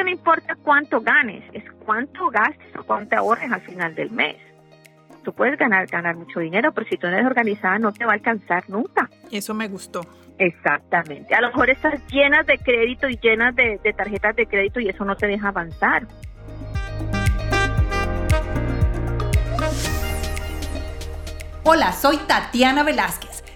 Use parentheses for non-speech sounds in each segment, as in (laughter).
que no importa cuánto ganes, es cuánto gastes o cuánto ahorres al final del mes. Tú puedes ganar, ganar mucho dinero, pero si tú no eres organizada no te va a alcanzar nunca. Eso me gustó. Exactamente. A lo mejor estás llenas de crédito y llenas de, de tarjetas de crédito y eso no te deja avanzar. Hola, soy Tatiana Velázquez.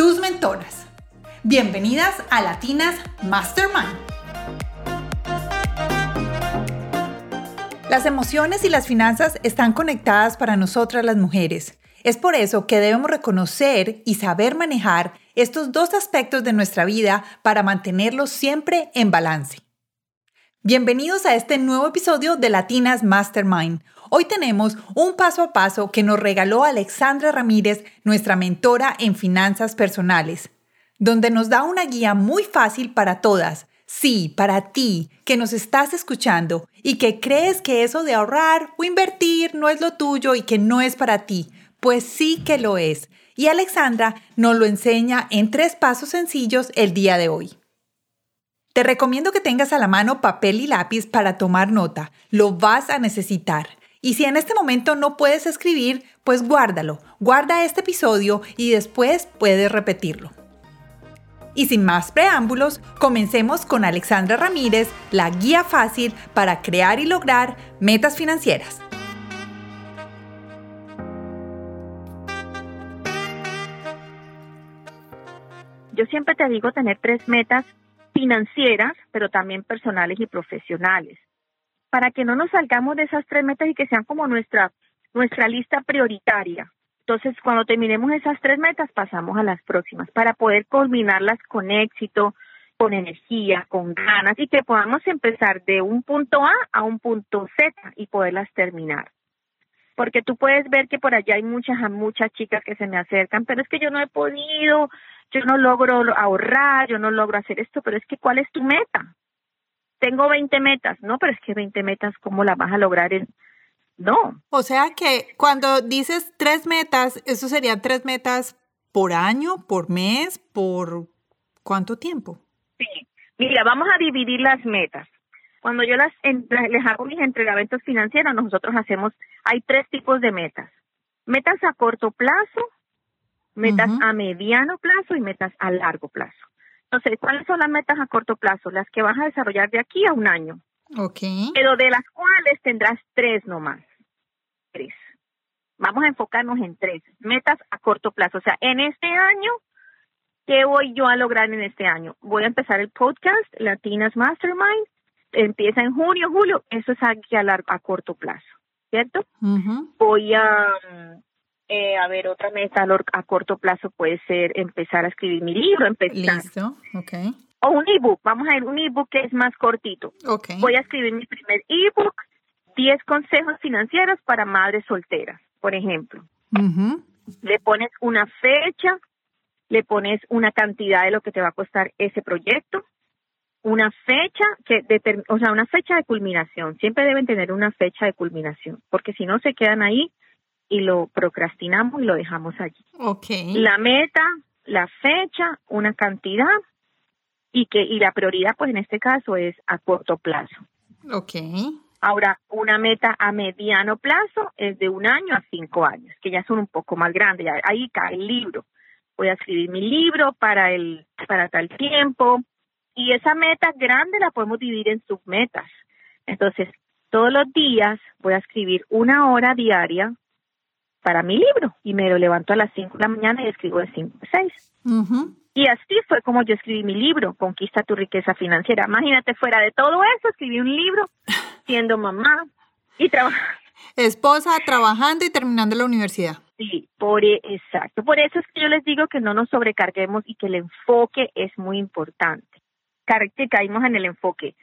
tus mentoras. Bienvenidas a Latinas Mastermind. Las emociones y las finanzas están conectadas para nosotras las mujeres. Es por eso que debemos reconocer y saber manejar estos dos aspectos de nuestra vida para mantenerlos siempre en balance. Bienvenidos a este nuevo episodio de Latinas Mastermind. Hoy tenemos un paso a paso que nos regaló Alexandra Ramírez, nuestra mentora en finanzas personales, donde nos da una guía muy fácil para todas. Sí, para ti, que nos estás escuchando y que crees que eso de ahorrar o invertir no es lo tuyo y que no es para ti. Pues sí que lo es. Y Alexandra nos lo enseña en tres pasos sencillos el día de hoy. Te recomiendo que tengas a la mano papel y lápiz para tomar nota. Lo vas a necesitar. Y si en este momento no puedes escribir, pues guárdalo. Guarda este episodio y después puedes repetirlo. Y sin más preámbulos, comencemos con Alexandra Ramírez, la guía fácil para crear y lograr metas financieras. Yo siempre te digo tener tres metas financieras, pero también personales y profesionales, para que no nos salgamos de esas tres metas y que sean como nuestra, nuestra lista prioritaria. Entonces, cuando terminemos esas tres metas, pasamos a las próximas, para poder culminarlas con éxito, con energía, con ganas y que podamos empezar de un punto A a un punto Z y poderlas terminar. Porque tú puedes ver que por allá hay muchas, muchas chicas que se me acercan, pero es que yo no he podido, yo no logro ahorrar, yo no logro hacer esto, pero es que ¿cuál es tu meta? Tengo 20 metas, no, pero es que 20 metas, ¿cómo las vas a lograr en... No. O sea que cuando dices tres metas, eso serían tres metas por año, por mes, por cuánto tiempo? Sí. Mira, vamos a dividir las metas. Cuando yo las les hago mis entregamientos financieros, nosotros hacemos, hay tres tipos de metas. Metas a corto plazo, metas a mediano plazo y metas a largo plazo. Entonces, ¿cuáles son las metas a corto plazo? Las que vas a desarrollar de aquí a un año. Ok. Pero de las cuales tendrás tres nomás. Tres. Vamos a enfocarnos en tres. Metas a corto plazo. O sea, en este año, ¿qué voy yo a lograr en este año? Voy a empezar el podcast Latinas Mastermind. Empieza en junio, julio. Eso es aquí a, largo, a corto plazo. ¿Cierto? Voy a eh, a ver, otra meta a corto plazo puede ser empezar a escribir mi libro, empezar. Listo, ok. O un ebook, vamos a ver, un ebook que es más cortito. Ok. Voy a escribir mi primer ebook, 10 consejos financieros para madres solteras, por ejemplo. Le pones una fecha, le pones una cantidad de lo que te va a costar ese proyecto, una fecha que o sea, una fecha de culminación. Siempre deben tener una fecha de culminación, porque si no se quedan ahí y lo procrastinamos y lo dejamos allí. Okay. La meta, la fecha, una cantidad y que y la prioridad pues en este caso es a corto plazo. Okay. Ahora, una meta a mediano plazo es de un año a cinco años, que ya son un poco más grandes. Ahí cae el libro. Voy a escribir mi libro para el para tal tiempo y esa meta grande la podemos dividir en submetas. Entonces, todos los días voy a escribir una hora diaria para mi libro y me lo levanto a las 5 de la mañana y escribo de 5 a 6. Y así fue como yo escribí mi libro, Conquista tu riqueza financiera. Imagínate, fuera de todo eso, escribí un libro (laughs) siendo mamá y trabajando. Esposa, trabajando y terminando la universidad. Sí, por e, exacto. Por eso es que yo les digo que no nos sobrecarguemos y que el enfoque es muy importante. Que caímos en el enfoque.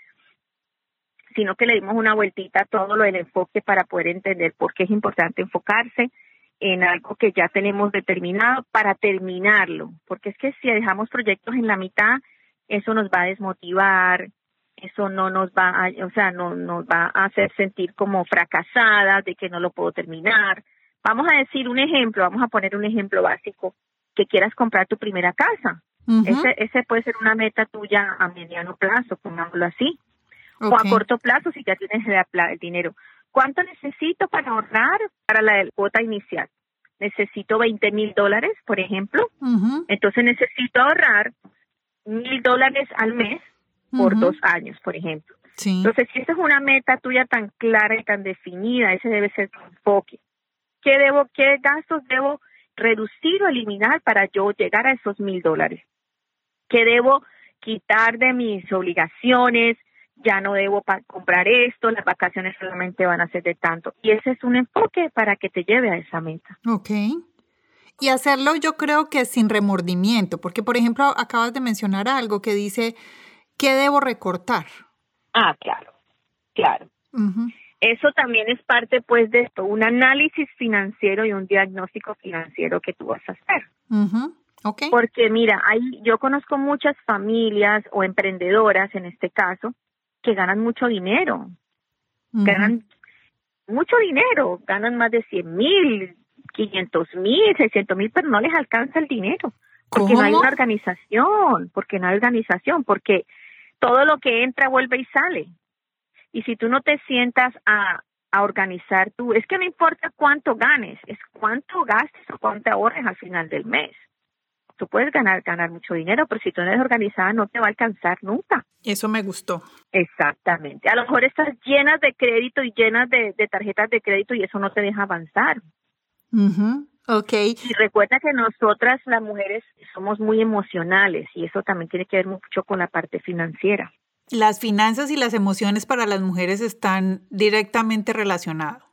sino que le dimos una vueltita a todo lo del enfoque para poder entender por qué es importante enfocarse en algo que ya tenemos determinado para terminarlo, porque es que si dejamos proyectos en la mitad, eso nos va a desmotivar, eso no nos va a, o sea, no nos va a hacer sentir como fracasadas de que no lo puedo terminar. Vamos a decir un ejemplo, vamos a poner un ejemplo básico, que quieras comprar tu primera casa. ese, ese puede ser una meta tuya a mediano plazo, pongámoslo así. O a corto plazo si ya tienes el dinero. ¿Cuánto necesito para ahorrar para la cuota inicial? Necesito 20 mil dólares, por ejemplo. Entonces necesito ahorrar mil dólares al mes por dos años, por ejemplo. Entonces, si esa es una meta tuya tan clara y tan definida, ese debe ser tu enfoque. ¿Qué debo, qué gastos debo reducir o eliminar para yo llegar a esos mil dólares? ¿Qué debo quitar de mis obligaciones? Ya no debo comprar esto, las vacaciones solamente van a ser de tanto. Y ese es un enfoque para que te lleve a esa meta. Ok. Y hacerlo yo creo que sin remordimiento, porque por ejemplo acabas de mencionar algo que dice, ¿qué debo recortar? Ah, claro, claro. Eso también es parte pues de esto, un análisis financiero y un diagnóstico financiero que tú vas a hacer. okay. Porque mira, hay, yo conozco muchas familias o emprendedoras en este caso que ganan mucho dinero, ganan mucho dinero, ganan más de 100 mil, 500 mil, 600 mil, pero no les alcanza el dinero. Porque no hay una organización, porque no hay organización, porque todo lo que entra vuelve y sale. Y si tú no te sientas a, a organizar tú, es que no importa cuánto ganes, es cuánto gastes o cuánto ahorres al final del mes. Tú puedes ganar, ganar mucho dinero, pero si tú no eres organizada no te va a alcanzar nunca. Eso me gustó. Exactamente. A lo mejor estás llenas de crédito y llenas de, de tarjetas de crédito y eso no te deja avanzar. Okay. Y recuerda que nosotras las mujeres somos muy emocionales y eso también tiene que ver mucho con la parte financiera. Las finanzas y las emociones para las mujeres están directamente relacionadas.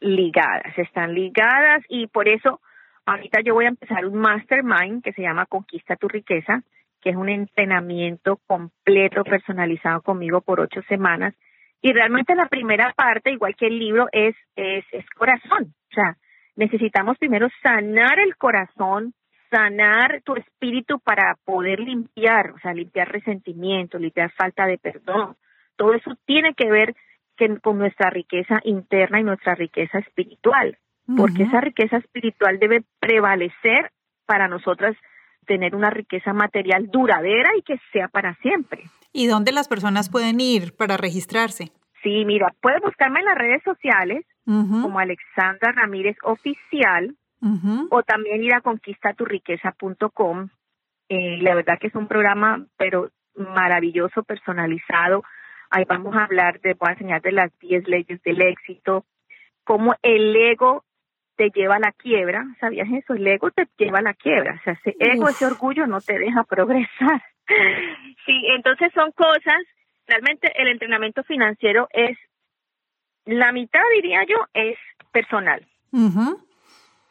Ligadas, están ligadas y por eso ahorita yo voy a empezar un mastermind que se llama Conquista tu riqueza, que es un entrenamiento completo personalizado conmigo por ocho semanas. Y realmente la primera parte, igual que el libro, es, es, es corazón. O sea, necesitamos primero sanar el corazón, sanar tu espíritu para poder limpiar, o sea, limpiar resentimiento, limpiar falta de perdón. Todo eso tiene que ver con nuestra riqueza interna y nuestra riqueza espiritual, porque esa riqueza espiritual debe prevalecer para nosotras tener una riqueza material duradera y que sea para siempre. ¿Y dónde las personas pueden ir para registrarse? Sí, mira, puedes buscarme en las redes sociales como Alexandra Ramírez Oficial o también ir a conquistaturriqueza.com. Eh, la verdad que es un programa, pero maravilloso, personalizado. Ahí vamos a hablar, de, voy a enseñar de las 10 leyes del éxito, cómo el ego te lleva a la quiebra. ¿Sabías eso? El ego te lleva a la quiebra. O sea, ese ego, ese orgullo no te deja progresar. (laughs) sí, entonces son cosas, realmente el entrenamiento financiero es la mitad, diría yo, es personal.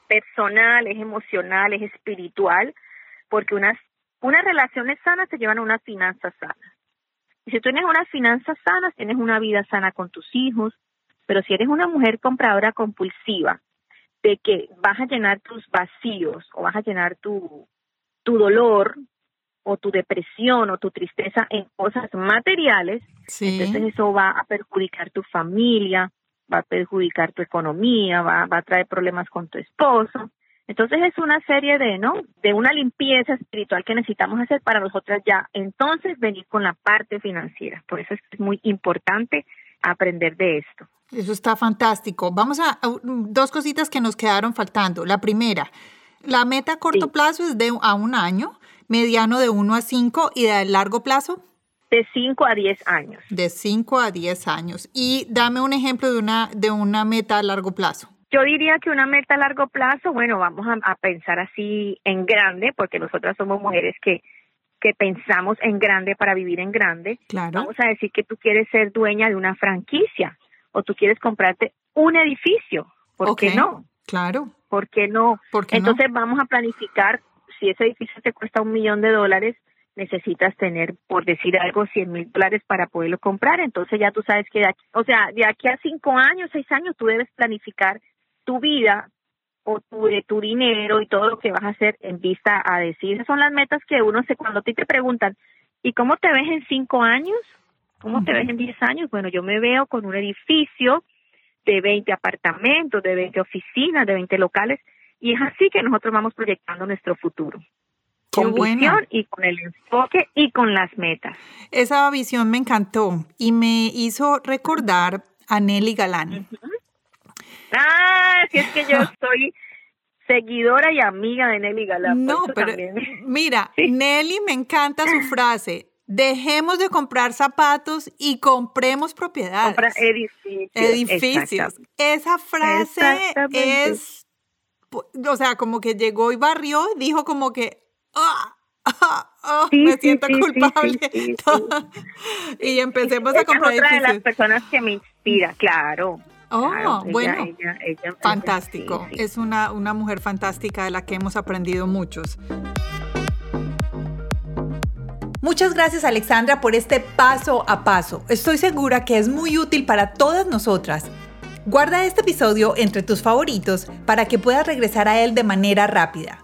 Personal, es emocional, es espiritual, porque unas, unas relaciones sanas te llevan a unas finanzas sanas. Y si tú tienes unas finanzas sanas, tienes una vida sana con tus hijos, pero si eres una mujer compradora compulsiva, de que vas a llenar tus vacíos o vas a llenar tu, tu dolor o tu depresión o tu tristeza en cosas materiales, entonces eso va a perjudicar tu familia, va a perjudicar tu economía, va, va a traer problemas con tu esposo. Entonces es una serie de, ¿no? De una limpieza espiritual que necesitamos hacer para nosotras ya. Entonces venir con la parte financiera. Por eso es muy importante aprender de esto. Eso está fantástico. Vamos a, dos cositas que nos quedaron faltando. La primera, la meta a corto plazo es de a un año mediano de 1 a 5 y de largo plazo? De 5 a 10 años. De 5 a 10 años. Y dame un ejemplo de una, de una meta a largo plazo. Yo diría que una meta a largo plazo, bueno, vamos a, pensar así en grande, porque nosotras somos mujeres que, que pensamos en grande para vivir en grande. Claro. Vamos a decir que tú quieres ser dueña de una franquicia o tú quieres comprarte un edificio. ¿Por qué no? Claro. ¿Por qué no? ¿Por qué Entonces vamos a planificar si ese edificio te cuesta un millón de dólares, necesitas tener, por decir algo, 100 mil dólares para poderlo comprar. Entonces ya tú sabes que, de aquí, o sea, de aquí a cinco años, seis años, tú debes planificar tu vida o tu, de tu dinero y todo lo que vas a hacer en vista a decir. Esas son las metas que uno se, cuando a ti te preguntan, ¿y cómo te ves en cinco años? ¿Cómo te ves en diez años? Bueno, yo me veo con un edificio de 20 apartamentos, de 20 oficinas, de 20 locales, y es así que nosotros vamos proyectando nuestro futuro con visión y con el enfoque y con las metas. Esa visión me encantó y me hizo recordar a Nelly Galán. Ah, si es que yo (laughs) soy seguidora y amiga de Nelly Galán. No, pero mira, (laughs) Nelly me encanta su frase. Dejemos de comprar zapatos y compremos propiedades. Compra edificios. Edificios. Esa frase es, o sea, como que llegó y barrió, dijo como que, Ah, ah, ah, me siento culpable. y empecemos a comprar es otra de las personas que me inspira, claro. Oh, bueno, fantástico. Es una, una mujer fantástica de la que hemos aprendido muchos. Muchas gracias Alexandra por este paso a paso. Estoy segura que es muy útil para todas nosotras. Guarda este episodio entre tus favoritos para que puedas regresar a él de manera rápida.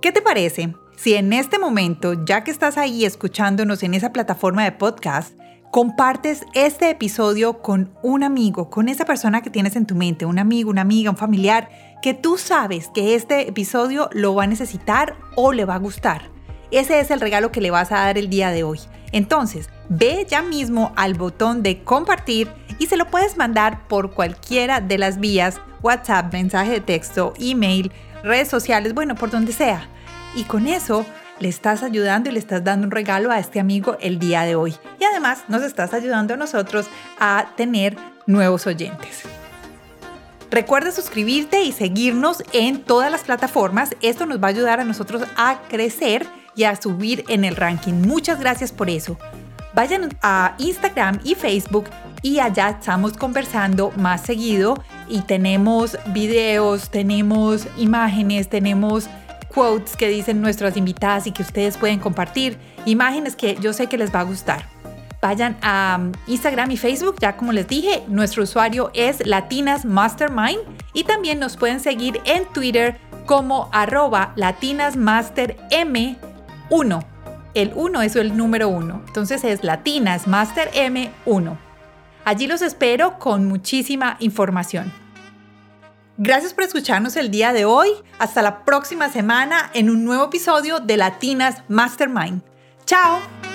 ¿Qué te parece si en este momento, ya que estás ahí escuchándonos en esa plataforma de podcast, compartes este episodio con un amigo, con esa persona que tienes en tu mente, un amigo, una amiga, un familiar, que tú sabes que este episodio lo va a necesitar o le va a gustar? Ese es el regalo que le vas a dar el día de hoy. Entonces, ve ya mismo al botón de compartir y se lo puedes mandar por cualquiera de las vías, WhatsApp, mensaje de texto, email, redes sociales, bueno, por donde sea. Y con eso le estás ayudando y le estás dando un regalo a este amigo el día de hoy. Y además nos estás ayudando a nosotros a tener nuevos oyentes. Recuerda suscribirte y seguirnos en todas las plataformas. Esto nos va a ayudar a nosotros a crecer y a subir en el ranking. Muchas gracias por eso. Vayan a Instagram y Facebook y allá estamos conversando más seguido y tenemos videos, tenemos imágenes, tenemos quotes que dicen nuestras invitadas y que ustedes pueden compartir, imágenes que yo sé que les va a gustar. Vayan a um, Instagram y Facebook, ya como les dije, nuestro usuario es Latinas Mastermind y también nos pueden seguir en Twitter como arroba latinasmasterm1. El 1 es el número 1, entonces es latinasmasterm1. Allí los espero con muchísima información. Gracias por escucharnos el día de hoy. Hasta la próxima semana en un nuevo episodio de Latinas Mastermind. Chao.